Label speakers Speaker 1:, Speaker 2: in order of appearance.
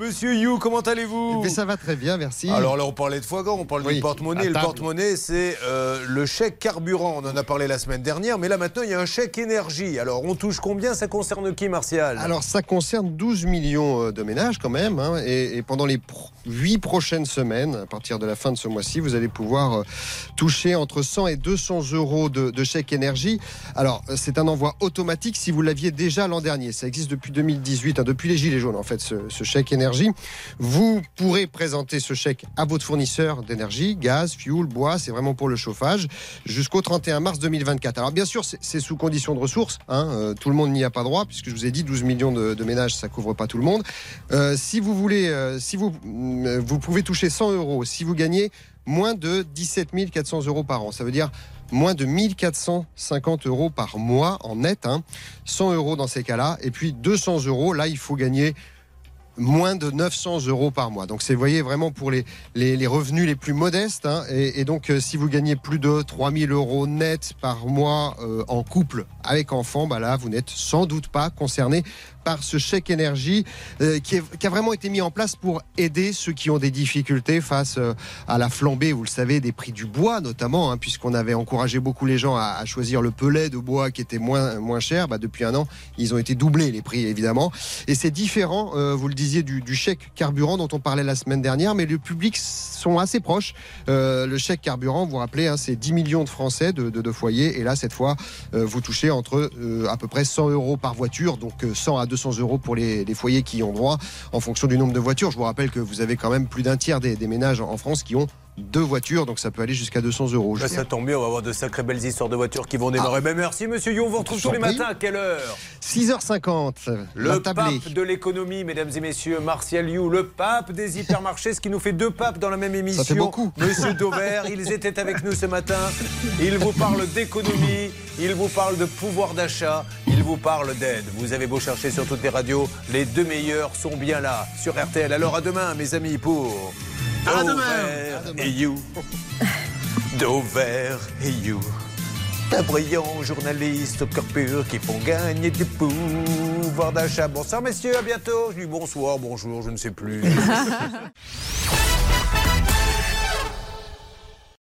Speaker 1: Monsieur You, comment allez-vous
Speaker 2: Ça va très bien, merci.
Speaker 1: Alors là, on parlait de foie gras, on parle du porte-monnaie. Le porte-monnaie, c'est euh, le chèque carburant. On en a parlé la semaine dernière, mais là maintenant, il y a un chèque énergie. Alors, on touche combien? Ça concerne qui, Martial?
Speaker 2: Alors, ça concerne 12 millions euh, de ménages quand même. Hein, et, pendant les 8 prochaines semaines, à partir de la fin de ce mois-ci, vous allez pouvoir euh, toucher entre 100 et 200 euros de, de chèque énergie. Alors, c'est un envoi automatique si vous l'aviez déjà l'an dernier. Ça existe depuis 2018, hein, depuis les Gilets jaunes en fait, ce, ce chèque énergie vous pourrez présenter ce chèque à votre fournisseur d'énergie, gaz, fuel, bois, c'est vraiment pour le chauffage, jusqu'au 31 mars 2024. Alors bien sûr, c'est sous condition de ressources, hein, euh, tout le monde n'y a pas droit, puisque je vous ai dit 12 millions de, ménages, ça couvre pas tout le monde. Euh, si vous voulez, euh, si vous, vous pouvez toucher 100 euros, si vous gagnez moins de 17 400 euros par an, ça veut dire moins de 1450 euros par mois en net, 100 hein. euros dans ces cas-là, et puis 200 euros, là il faut gagner moins de 900 euros par mois. Donc c'est, vous voyez, vraiment pour les, les, revenus les plus modestes. Hein. et, donc euh, si vous gagnez plus de 3000 euros net par mois euh, en couple avec enfant, bah là, vous n'êtes sans doute pas concerné par ce chèque énergie euh, qui, a vraiment été mis en place pour aider ceux qui ont des difficultés face à la flambée, vous le savez, des prix du bois notamment, hein, puisqu'on avait encouragé beaucoup les gens à, choisir le pelet de bois qui était moins, moins cher. Bah, depuis un an, ils ont été doublés les prix évidemment. Et c'est différent, vous le disiez, du, chèque carburant dont on parlait la semaine dernière, mais le public sont assez proches. le chèque carburant, vous vous rappelez, hein, c'est 10 millions de Français de, de, foyers. Et là, cette fois, vous touchez entre à peu près 100 euros par voiture, donc 100 à 200 euros pour les, foyers qui ont droit en fonction du nombre de voitures. Je vous rappelle que vous avez quand même plus d'un tiers des, des ménages en France qui ont deux voitures, donc ça peut aller jusqu'à 200 euros.
Speaker 1: Bah, ça tombe bien, on va avoir de sacrées belles histoires de voitures qui vont démarrer. Ah. Merci Monsieur You, on vous retrouve tous les matins à quelle heure?
Speaker 2: 6h50.
Speaker 1: Le pape de l'économie, mesdames et messieurs, Martial You, le pape des hypermarchés, ce qui nous fait deux papes dans la même émission.
Speaker 2: Ça fait beaucoup.
Speaker 1: Monsieur Dauvert, ils étaient avec nous ce matin. Il vous parle d'économie, il vous parle de pouvoir d'achat, vous parle d'aide. Vous avez beau chercher sur toutes les radios, les deux meilleurs sont bien là sur RTL. Alors à demain, mes amis, pour
Speaker 3: à demain.
Speaker 1: et you. Dover et you. Un brillant journaliste au cœur pur qui font gagner du pouvoir d'achat. Bonsoir messieurs, à bientôt. Je dis bonsoir, bonjour, je ne sais plus.